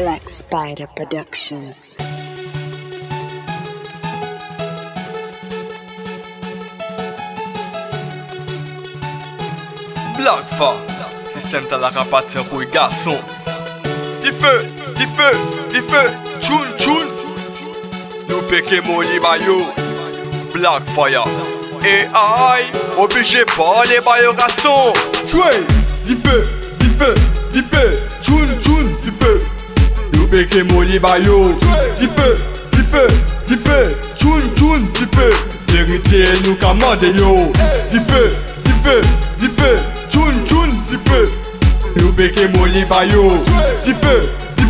Black Spider Productions. Black Fa, système t'as la rapatir pour les garçons. Di feu, di feu, di feu, tchoun tchoun. Nous mon Black Fire. Et aïe, obligé pas les bayo garçons. Jouez, di feu, di feu, di feu, tchoun tchoun, di feu. Péqué mon bayo, di feu, tchoun tchoun, di feu. Vérité nous commande yo, di feu, tchoun tchoun, di feu. Nous péqué mon bayo,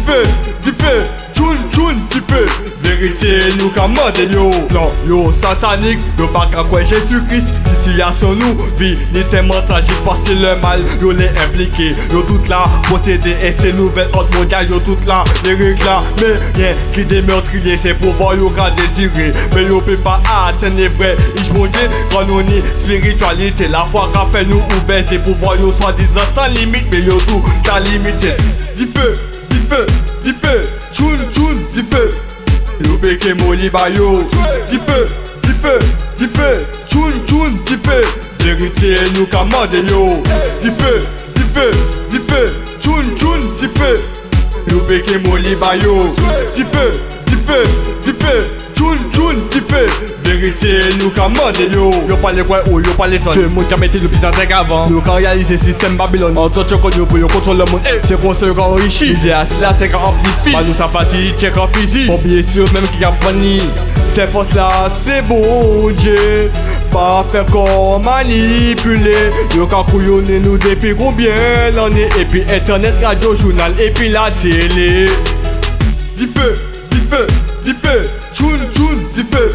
feu, di feu, tchoun tchoun, di feu. Vérité nous commande yo, yo satanique, yo pas qu'à Jésus-Christ. Situation nous ni tragique parce que le mal yo les impliqué. Yo tout là possédé et c'est nouvelle ordre mondiale yo tout là. Les mais rien qui des meurtriers c'est pour voir yo qu'à désirer mais yo peut pas atteindre les vrais ils vont dire quand on spiritualité la foi qu'a fait nous ouvert c'est pour voir yo soi-disant sans limite. Mais yo tout dis feu dis feu tchoun tchoun dis feu yo beke moli ba yo dis feu dis feu dis feu tchoun tchoun dis feu vérité nous commande yo. Feu dis feu tchoun tchoun dis feu yo beke moli ba yo dis feu dis feu dis feu tchoun tchoun dis feu vérité nous commande yo yo parle quoi ou yo parle ton tout le monde qui a metté le bizarre avant nous quand réaliser système Babylone. En tant que connu pour yo contrôler le monde. C'est qu'on se rend enrichi ils assis là c'est qu'on amplifie pas nous ça facilite qu'on physique. Pas oublier sûr même qui a fini ces forces là c'est bon Dieu. Pas faire qu'on manipuler. Yo quand couillonner nous depuis combien d'années? Et puis internet, radio, journal et puis la télé. Dis feu, dis feu, dis feu Tchoun, tchoun, dis feu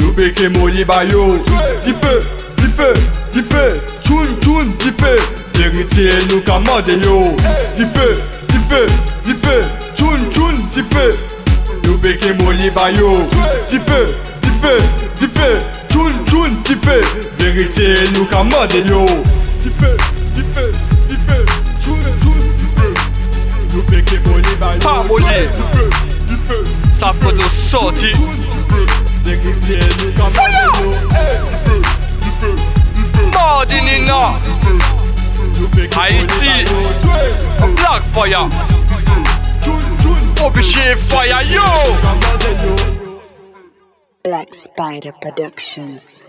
Yo beke moli ba yo Dis feu, dis feu, dis feu Tchoun, tchoun, dis feu Vérité nous commande yo Dis feu, dis feu, dis feu Tchoun, tchoun, dis feu Yo beke moli ba yo Dis feu, dis feu, dis feu Tchoun, tchoun, dis feu Vérité nous commande yo Dis feu, dis feu, dis feu Tchoun, tchoun, dis feu Yo beke moli ba yo Pas moli. Dis feu, dis feu Ça peut te sortir. Vérité nous commande yo Dis feu, dis feu, dis feu Mordinina, Yo beke moli Haïti. ba yo. Black Fire, Tchoun, tchoun, obligé fire yo. commande yo Black Spider Productions.